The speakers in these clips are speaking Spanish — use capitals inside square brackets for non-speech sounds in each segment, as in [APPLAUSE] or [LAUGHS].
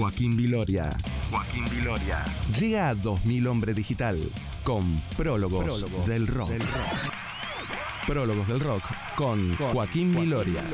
Joaquín Viloria. Joaquín Viloria. Llega a 2000 Hombre Digital con Prólogos, Prólogos del, rock. del Rock. Prólogos del Rock con, Con Joaquín, Viloria.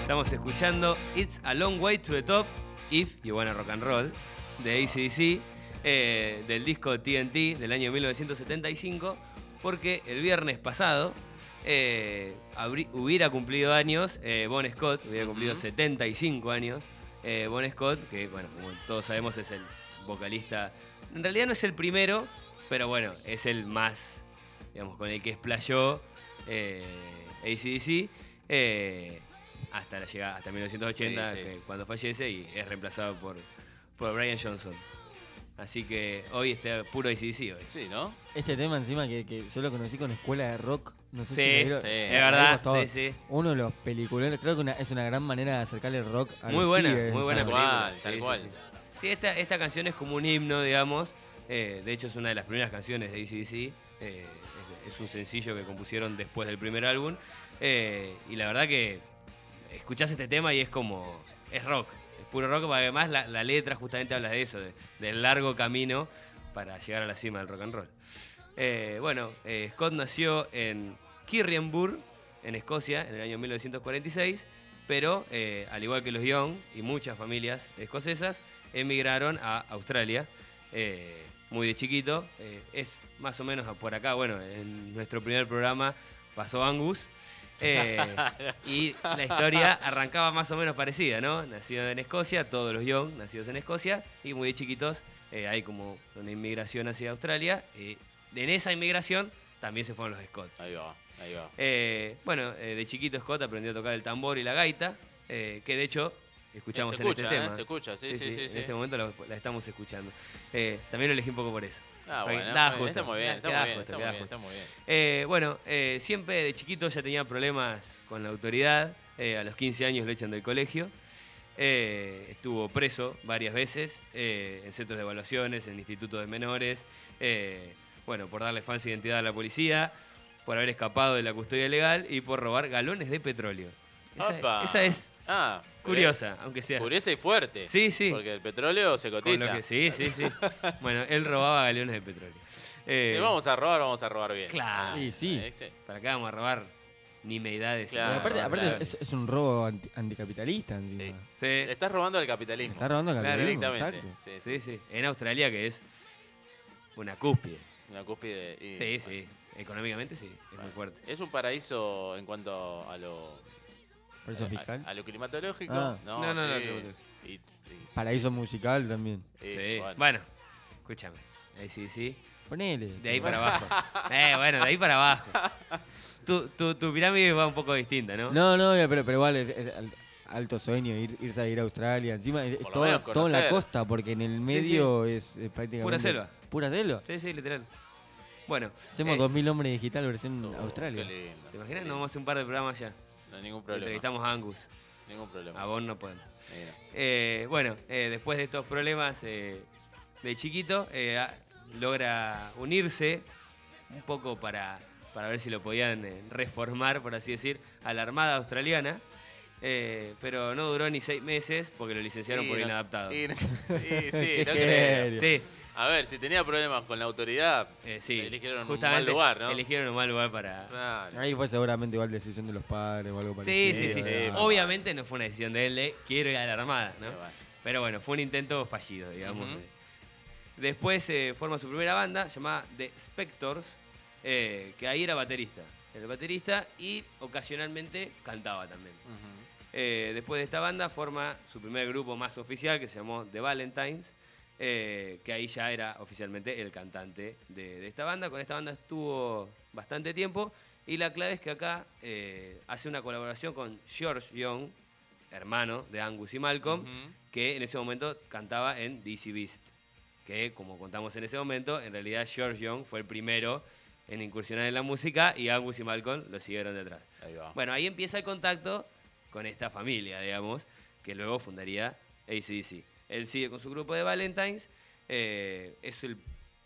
Estamos escuchando It's a Long Way to the Top, If You Wanna Rock and Roll, de ACDC, eh, del disco TNT del año 1975, porque el viernes pasado eh, hubiera cumplido años eh, Bon Scott, hubiera cumplido 75 años. eh, bon Scott, que bueno, como todos sabemos es el vocalista, en realidad no es el primero, pero bueno, es el más, digamos, con el que explayó eh, ACDC. hasta la llegada, hasta 1980, Sí, sí. que- cuando fallece y es reemplazado por, por Brian Johnson. Así que hoy está puro ACDC hoy. Sí, ¿no? Este tema encima que, que yo lo conocí con Escuela de Rock, no sé Sí, si lo vieron. sí, es Me verdad, sí, sí. Uno de los peliculeros, creo que una- es una gran manera de acercarle el rock a Muy buena, pibes, muy buena película. sí, cual. sí. Sí, esta, esta canción es como un himno, digamos. eh, de hecho, es una de las primeras canciones de ACDC. eh, es, es un sencillo que compusieron después del primer álbum. eh, y la verdad que escuchás este tema y es como. Es rock. Puro rock, porque además la, la letra justamente habla de eso, de- del largo camino para llegar a la cima del rock and roll. Eh, bueno, eh, Scott nació en Kirrienburg, en Escocia, en el año 1946, pero eh, al igual que los Young y muchas familias escocesas, emigraron a Australia muy de chiquito. Es más o menos por acá, bueno, en nuestro primer programa pasó Angus. Eh, y la historia arrancaba más o menos parecida, ¿no? Nacido en Escocia, todos los Young nacidos en Escocia, y muy de chiquitos eh, hay como una inmigración hacia Australia. y en esa inmigración también se fueron los Scott. Ahí va, ahí va. Eh, bueno, eh, de chiquito Scott aprendió a tocar el tambor y la gaita, que de hecho escuchamos se en este tema. Se escucha, sí, sí, sí. En sí. este momento lo- la estamos escuchando. También lo elegí un poco por eso. Ah, bueno, justo, está muy bien, está muy bien, justo, está queda muy bien, justo. está muy bien. Eh, bueno, eh, siempre de chiquito ya tenía problemas con la autoridad. eh, a los 15 años lo echan del colegio. Eh, estuvo preso varias veces eh, en centros de evaluaciones, en institutos de menores. eh, bueno, por darle falsa identidad a la policía, por haber escapado de la custodia legal y por robar galones de petróleo. Esa, esa es Ah, curiosa, aunque sea. Curiosa y fuerte. Sí, sí. Porque el petróleo se Con lo cotiza. que- sí, sí, sí. [LAUGHS] bueno, él robaba galones de petróleo. Eh, Si vamos a robar, vamos a robar bien. Claro. Sí, sí. Sí. ¿Para qué vamos a robar nimeidades? Claro. Aparte, aparte claro. es, es un robo anti- anticapitalista encima. Sí. Sí, Le estás robando al capitalismo. Está robando Claro, capitalismo, directamente. exacto. Sí, sí. sí. En Australia, que es una cúspide. Una cúspide. y- Sí, bueno. sí. Económicamente sí, es muy fuerte. Es un paraíso en cuanto a lo. Paraíso a- fiscal. A, lo climatológico. Ah. No, No, no, no, sí. no, Y- y- Paraíso musical también. y, Sí. bueno. Bueno, escúchame. Ahí sí, sí. Ponele. De ahí para abajo. [LAUGHS] Eh, bueno, de ahí para abajo. Tu, tu, tu pirámide va un poco distinta, ¿no? No, no, pero, pero igual es, es al- alto sueño ir, irse a ir a Australia. Encima es todo, en la costa, porque en el medio es, es prácticamente. Pura selva. Pura selva. Sí, sí, literal. Bueno, Hacemos eh, 2000 hombres digital versión Oh, Australia. qué lindo, ¿te qué imaginas? lindo. Nos vamos a hacer un par de programas ya. No hay ningún problema. Entrevistamos a Angus. Ningún problema. A vos no podemos. Eh, bueno, eh, después de estos problemas eh, de chiquito, logra unirse un poco para, para ver si lo podían reformar, por así decir, a la Armada Australiana. Eh, pero no duró ni seis meses porque lo licenciaron por no- inadaptado. y [LAUGHS] sí, sí, no creo. Sí, A ver, si tenía problemas con la autoridad, eh, sí. eligieron un mal lugar, ¿no? Eligieron un mal lugar para... Claro. Ahí fue seguramente igual decisión de los padres o algo parecido. sí, sí. sí, sí. Obviamente no fue una decisión de él de quiero ir a la Armada, ¿no? Pero bueno, fue un intento fallido, digamos. Después eh, forma su primera banda llamada The Spectors, eh, que ahí era baterista. Era baterista y ocasionalmente cantaba también. Eh, después de esta banda forma su primer grupo más oficial que se llamó The Valentines, eh, que ahí ya era oficialmente el cantante de, de esta banda. Con esta banda estuvo bastante tiempo y la clave es que acá eh, hace una colaboración con George Young, hermano de Angus y Malcolm, que en ese momento cantaba en DC Beast. Que, como contamos en ese momento, en realidad George Young fue el primero en incursionar en la música y Angus y Malcolm lo siguieron detrás. Ahí va. Bueno, ahí empieza el contacto con esta familia, digamos, que luego fundaría ACDC. Él sigue con su grupo de Valentines Eh, es el-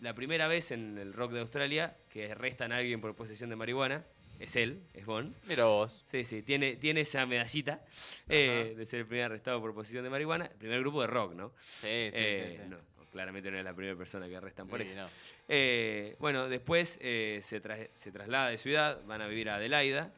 la primera vez en el rock de Australia que arrestan a alguien por posesión de marihuana. Es él, es Bon. Mira vos. Sí, sí, tiene, tiene esa medallita eh, de ser el primer arrestado por posesión de marihuana. El primer grupo de rock, ¿no? Sí, sí, Eh, sí. sí. no, claramente no es la primera persona que arrestan por eso. no. Eh, bueno, después eh, se, tra- se traslada de ciudad, van a vivir a Adelaida.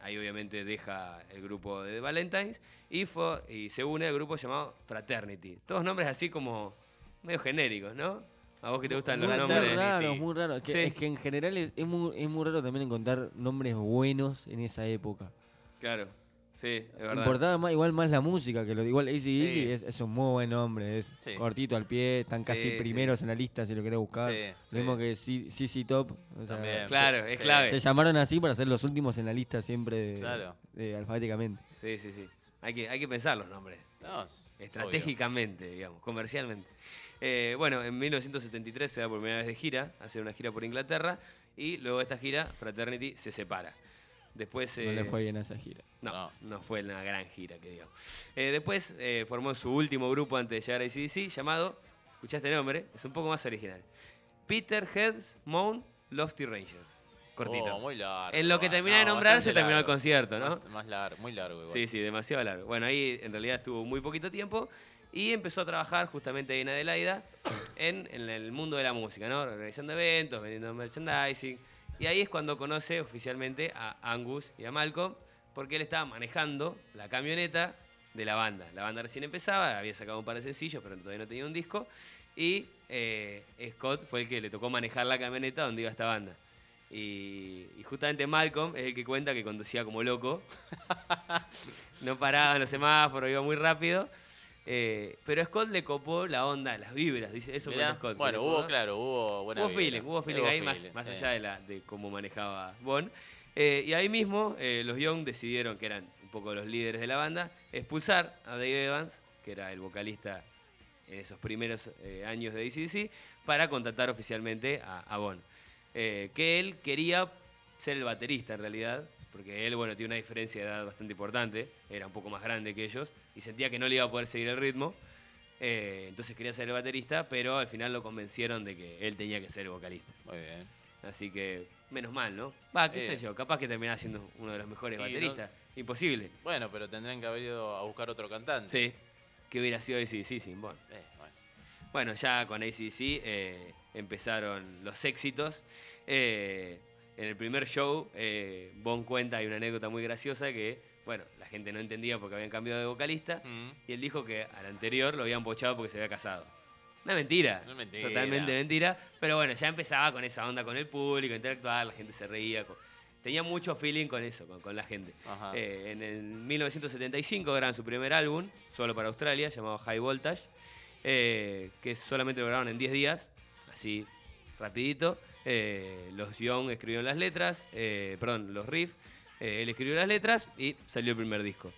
Ahí obviamente deja el grupo de The Valentines y, fue- y se une al grupo llamado Fraternity. Todos nombres así como medio genéricos, ¿no? A vos que te gustan los nombres. muy raro, muy raro. Es que, Sí. es que en general es, es muy, es muy raro también encontrar nombres buenos en esa época. Claro, sí, es verdad. Importaba más, igual más la música que lo igual AC/DC Sí. es, es un muy buen nombre, es Sí. cortito al pie, están casi Sí, sí. primeros en la lista si lo querés buscar. Sí, lo mismo sí. que C- CC Top. o sea, También. Claro, es clave. Se llamaron así para ser los últimos en la lista siempre de- Claro. de- alfabéticamente. Sí, sí, sí. Hay que, hay que pensar los nombres. No, es Estratégicamente, digamos, comercialmente. Eh, bueno, en 1973 se va por primera vez de gira, hace una gira por Inglaterra y luego de esta gira Fraternity se separa. Después No le eh, fue bien a esa gira. no, No. no fue una gran gira, que digamos. Eh, después eh, formó su último grupo antes de llegar a ACDC, llamado, escuchaste el nombre, es un poco más original. Peter Heads Moon Lofty Rangers. Cortito. Oh, muy largo. en lo que ah, termina de no, nombrar se terminó el concierto, ¿no? Más, más largo, muy largo igual. Sí, sí, demasiado largo. Bueno, ahí en realidad estuvo muy poquito tiempo y empezó a trabajar justamente ahí en Adelaida en, en el mundo de la música, ¿no? Organizando eventos, vendiendo merchandising. Y ahí es cuando conoce oficialmente a Angus y a Malcolm, porque él estaba manejando la camioneta de la banda. La banda recién empezaba, había sacado un par de sencillos, pero todavía no tenía un disco. Y eh, Scott fue el que le tocó manejar la camioneta donde iba esta banda. Y, y justamente Malcolm es el que cuenta que conducía como loco. [LAUGHS] no paraba en los semáforos, iba muy rápido. Eh, pero a Scott le copó la onda, las vibras, dice eso cuenta Scott. bueno, hubo, claro, hubo buena Hubo feeling, hubo Sí, feeling ahí más, feeling, más allá de, la, de cómo manejaba Bon. Eh, y ahí mismo eh, los Young decidieron, que eran un poco los líderes de la banda, expulsar a Dave Evans, que era el vocalista en esos primeros años de ACDC, para contratar oficialmente a, a Bon. Eh, que él quería ser el baterista en realidad, porque él, bueno, tiene una diferencia de edad bastante importante, era un poco más grande que ellos, y sentía que no le iba a poder seguir el ritmo. Eh, entonces quería ser el baterista, pero al final lo convencieron de que él tenía que ser el vocalista. Muy bien. Así que, menos mal, ¿no? Va, qué Eh. sé yo, capaz que terminaba siendo uno de los mejores Y no- bateristas. Imposible. Bueno, pero tendrían que haber ido a buscar otro cantante. Sí. Que hubiera sido ACDC sin Bon. Eh, bueno. Bueno, ya con ACDC eh, empezaron los éxitos. Eh, en el primer show, eh, Bon cuenta, hay una anécdota muy graciosa que, bueno, la gente no entendía porque habían cambiado de vocalista. Mm. Y él dijo que al anterior lo habían pochado porque se había casado. Una mentira. Una mentira. Totalmente mentira. Pero bueno, ya empezaba con esa onda con el público, interactuar, la gente se reía. con- Tenía mucho feeling con eso, con, con la gente. Eh, en el 1975 graban su primer álbum, solo para Australia, llamado High Voltage, eh, que solamente lo grabaron en 10 días, así rapidito. Eh, los Young escribieron las letras, eh, perdón, los riffs, eh, él escribió las letras y salió el primer disco.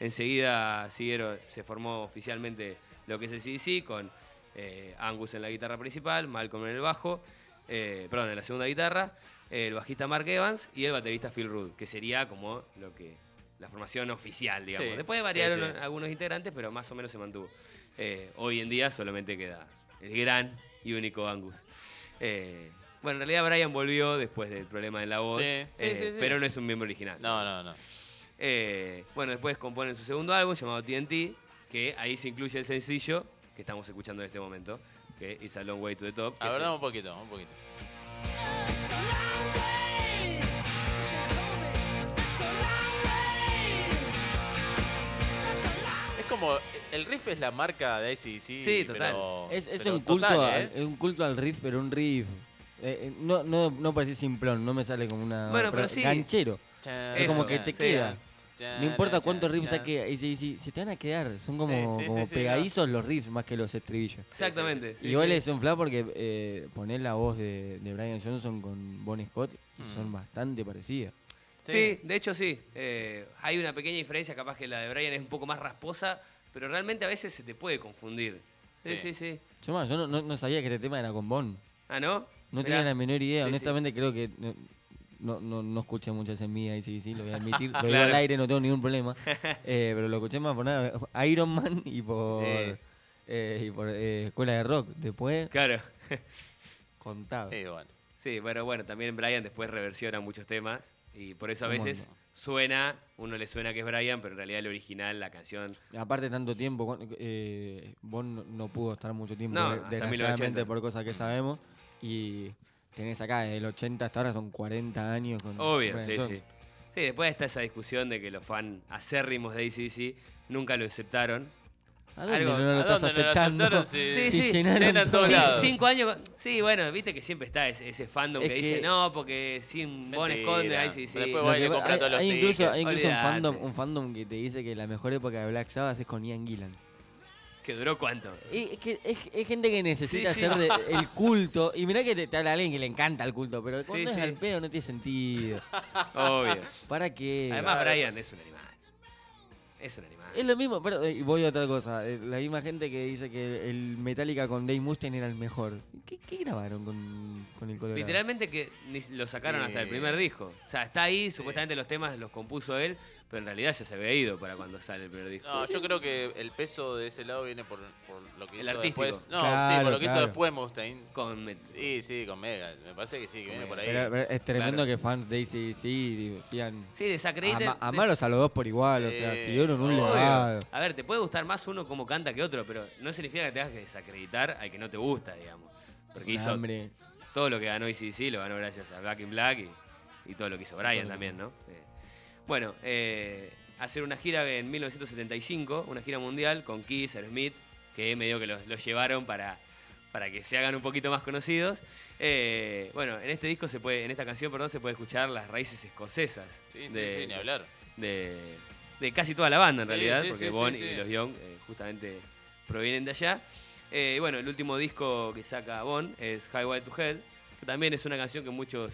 Enseguida siguieron, se formó oficialmente lo que es el CDC con eh, Angus en la guitarra principal, Malcolm en el bajo, perdón, en la segunda guitarra, el bajista Mark Evans y el baterista Phil Rudd, que sería como lo que la formación oficial, digamos. Sí, Después variaron sí. algunos integrantes, pero más o menos se mantuvo. Hoy en día solamente queda el gran y único Angus. Eh, bueno, en realidad Brian volvió después del problema de la voz, Sí, sí, eh, sí, sí. pero no es un miembro original. No, no, no. Eh, bueno, después componen su segundo álbum llamado TNT, que ahí se incluye el sencillo que estamos escuchando en este momento, que es A Long Way to the Top. A ver, dame un poquito, un poquito. Es como. El riff es la marca de ACDC. Sí, total. pero- Es, es pero un, culto total, al, ¿eh? es un culto al riff, pero un riff. Eh, eh, no, no, no parece simplón, no me sale como una. Bueno, pero sí. Ganchero. Es como que te queda. chan, No importa cuántos riffs saque ACDC, se te van a quedar. Son como, Sí, sí, como sí, sí, pegadizos los riffs más que los estribillos. Exactamente. sí, Igual sí. es un fla porque eh, poner la voz de, de Brian Johnson con Bon Scott y Mm. son bastante parecidas. Sí, de hecho sí. Eh, hay una pequeña diferencia, capaz que la de Brian es un poco más rasposa, pero realmente a veces se te puede confundir. Sí, sí, Sí. sí. Yo, más, yo no, no- no sabía que este tema era con Bon. Ah, ¿no? No Mirá. tenía la menor idea. Sí, sí. Honestamente creo que no, no, no, no escuché muchas en mí, sí, sí, lo voy a admitir. [LAUGHS] Lo digo Claro. al aire, no tengo ningún problema. [LAUGHS] Eh, pero lo escuché más por nada. [LAUGHS] Iron Man y por eh, y por eh, escuela de rock. Después, Claro. contado. Sí, bueno. Sí, pero bueno, también Brian después reversiona muchos temas y por eso a veces suena, uno le suena que es Brian, pero en realidad el original, la canción, Aparte tanto tiempo, eh, Bon no, pudo estar mucho tiempo, No, de- hasta desgraciadamente 1980. por cosas que sabemos. Y tenés acá, desde el 80 hasta ahora son 40 años con obvio, Brian sí, Jones. sí. Sí, después está esa discusión de que los fans acérrimos de ACDC nunca lo aceptaron. ¿A dónde Algo- no lo ¿a estás dónde no lo aceptando? aceptaron? Sí, Sí, sí, llenaron llenan todo. todos Sí, lados. cinco años. con- Sí, bueno, viste que siempre está ese, ese fandom Es que, dice, no, porque sin Bon Mentira. Esconde, ahí sí, sí. Después Lo va y que le pa- compra hay, todos los hay incluso, tickets. hay incluso un, Olvídate. fandom, un fandom que te dice que la mejor época de Black Sabbath es con Ian Gillan. ¿Que duró cuánto? Y Es, que es, es gente que necesita Sí, sí. hacer de- [LAUGHS] el culto. Y mirá que te, te habla alguien que le encanta el culto, pero cuando es sí. al pedo no tiene sentido. [LAUGHS] Obvio. ¿Para qué? Además. Brian es un animal. Es un animal. Es lo mismo, pero eh, y voy a otra cosa. eh, La misma gente que dice que el Metallica con Dave Mustaine era el mejor. ¿Qué, qué grabaron con, con el Colorado? Literalmente que ni lo sacaron hasta el Eh. primer disco. O sea, está ahí, supuestamente los temas los compuso él, pero en realidad ya se había ido para cuando sale el primer disco. No, yo creo que el peso de ese lado viene por, por lo que El hizo artístico. después. No, sí, por lo que claro. hizo después Mustaine. Con Sí, sí, con Mega. Me parece que sí, que viene por ahí. Pero- pero es tremendo Claro. que fans de ACDC sigan Sí, desacrediten. ama- amaros a los dos por igual. O sea, siguieron un obvio. legado. A ver, te puede gustar más uno como canta que otro, pero no significa que tengas que desacreditar al que no te gusta, digamos. Porque hizo Hambre. todo lo que ganó ICC, lo ganó gracias a Black in Black y, y todo lo que hizo Brian también, ¿no? Eh, bueno, eh, hacer una gira en 1975, una gira mundial con Kiss, Aerosmith, que medio que los, los llevaron para, para que se hagan un poquito más conocidos. Eh, bueno, en este disco se puede, en esta canción, perdón, se puede escuchar las raíces escocesas Sí, sí, de, sí, ni hablar. de, de casi toda la banda en Sí, realidad, sí, porque sí, Bon sí, sí. y los Young eh, justamente provienen de allá. Eh, bueno, el último disco que saca Bon es Highway to Hell, que también es una canción que muchos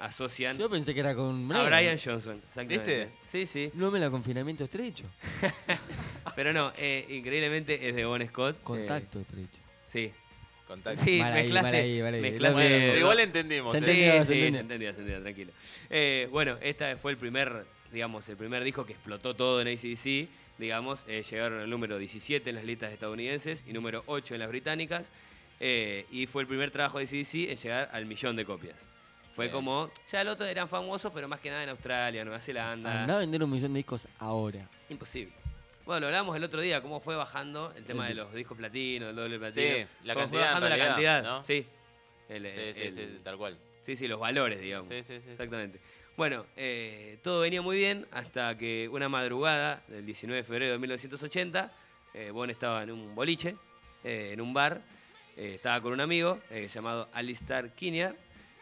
asocian Yo pensé que era con a Brian Johnson. exactamente. ¿Viste? Sí, sí. No me la confinamiento estrecho. [LAUGHS] Pero no, eh, increíblemente es de Bon Scott. eh, Contacto estrecho. sí. Contacto. Sí, Mal ahí, mezclaste, mal ahí, mal ahí. mezclaste- Bueno, Pero igual entendimos. Se ¿eh? entendió, Sí, se sí, entendió. se entendía, se entendía, tranquilo. Eh, bueno, este fue el primer, digamos, el primer disco que explotó todo en ACDC, digamos, eh, llegaron al número 17 en las listas estadounidenses y número 8 en las británicas, eh, y fue el primer trabajo de ACDC en llegar al millón de copias. Fue como, ya los otros eran famosos, pero más que nada en Australia, Nueva Zelanda. Anda a vender un millón de discos ahora. Imposible. Bueno, lo hablamos el otro día, cómo fue bajando el tema El- de los discos platino, el doble platino. Sí, la Cómo fue cantidad, en bajando la cantidad. ¿no? Sí. El- Sí, sí, el- sí, tal cual. sí, sí, los valores, digamos. Sí, sí, sí, sí. Exactamente. Bueno, eh, todo venía muy bien hasta que una madrugada del 19 de febrero de 1980, eh, Bon estaba en un boliche, eh, en un bar, eh, estaba con un amigo eh, llamado Alistair Kinnear,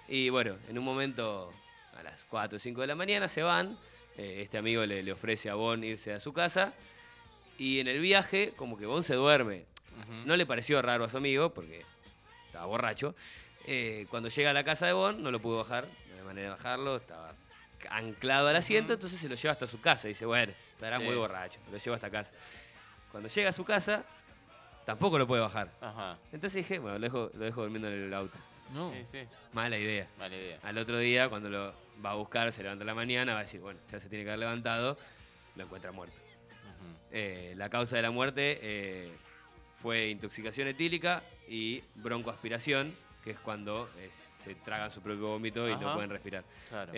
y bueno, en un momento, a las 4 o 5 de la mañana, se van, eh, este amigo le, le ofrece a Bon irse a su casa, y en el viaje, como que Bon se duerme. No le pareció raro a su amigo, porque estaba borracho. Eh, cuando llega a la casa de Bon, no lo pudo bajar, no había manera de bajarlo, estaba anclado al asiento, entonces se lo lleva hasta su casa. Y dice, bueno, estará Sí. muy borracho, lo lleva hasta casa. Cuando llega a su casa, tampoco lo puede bajar. Ajá. Entonces dije, bueno, lo dejo, lo dejo durmiendo en el auto. No. Sí, sí. Mala idea. Mala idea. Al otro día, cuando lo va a buscar, se levanta a la mañana, va a decir, bueno, ya se tiene que haber levantado, lo encuentra muerto. Eh, la causa de la muerte eh, fue intoxicación etílica y broncoaspiración, que es cuando eh, se tragan su propio vómito y no pueden respirar. Claro.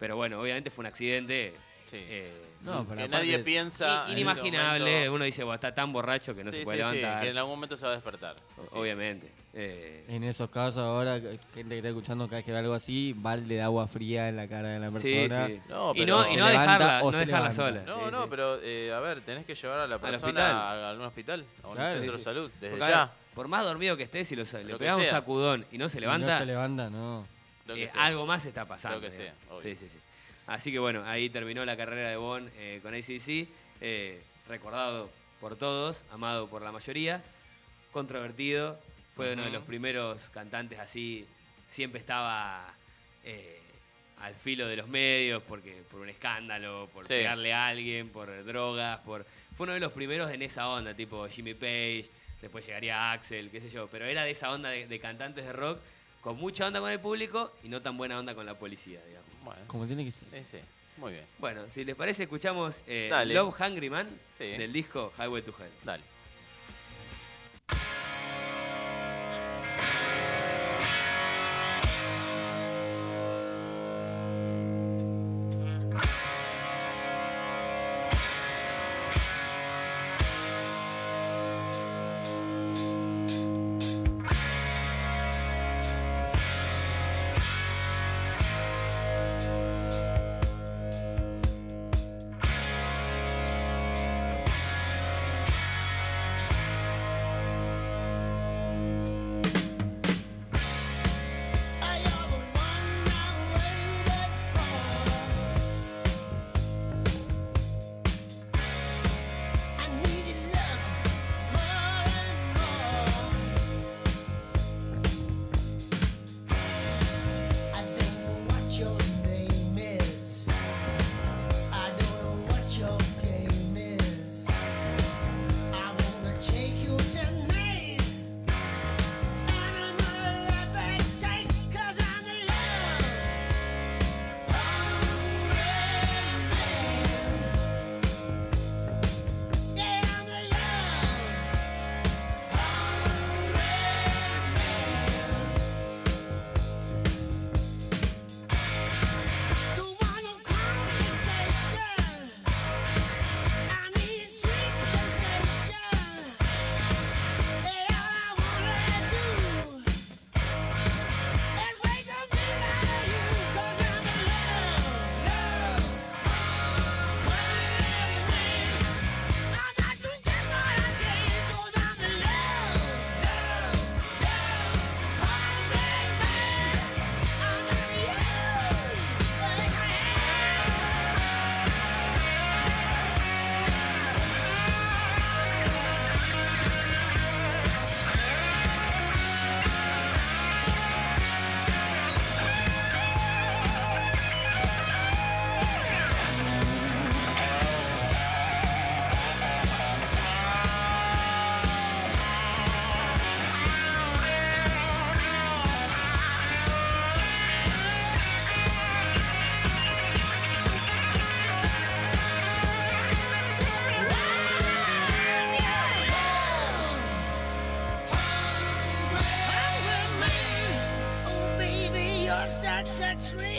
Pero bueno, obviamente fue un accidente sí. eh, No, pero que nadie piensa. inimaginable. momento- Uno dice, bueno, está tan borracho que no Sí, se puede sí, sí, levantar. que en algún momento se va a despertar. o- obviamente. Eh, En esos casos ahora, que- gente que está escuchando cada vez que ve algo así, balde de agua fría en la cara de la persona. sí. No, y pero- no, y Se no levanta dejarla, o no se dejarla sola. No, Sí, no, sí. pero eh, a ver, tenés que llevar a la persona a, algún hospital, a un Claro. centro Sí, de salud, desde Porque, ya. por más dormido que estés, si lo, le pegas un sacudón y no se Y levanta, No se levanta, no. Eh, algo más está pasando. Lo que sea. Sí, sí, sí. Así que bueno, ahí terminó la carrera de Bon eh, con ACC, eh, recordado por todos, amado por la mayoría, controvertido, fue uno de los primeros cantantes así, siempre estaba eh, al filo de los medios porque por un escándalo, por Sí. pegarle a alguien, por drogas, por fue uno de los primeros en esa onda, tipo Jimmy Page, después llegaría Axel, qué sé yo, pero era de esa onda de, de cantantes de rock con mucha onda con el público y no tan buena onda con la policía, digamos. Bueno, Como tiene que ser. sí, sí. Muy bien. Bueno, si les parece, escuchamos eh. Love Hungry Man Sí. del disco Highway to Hell. Dale. that's me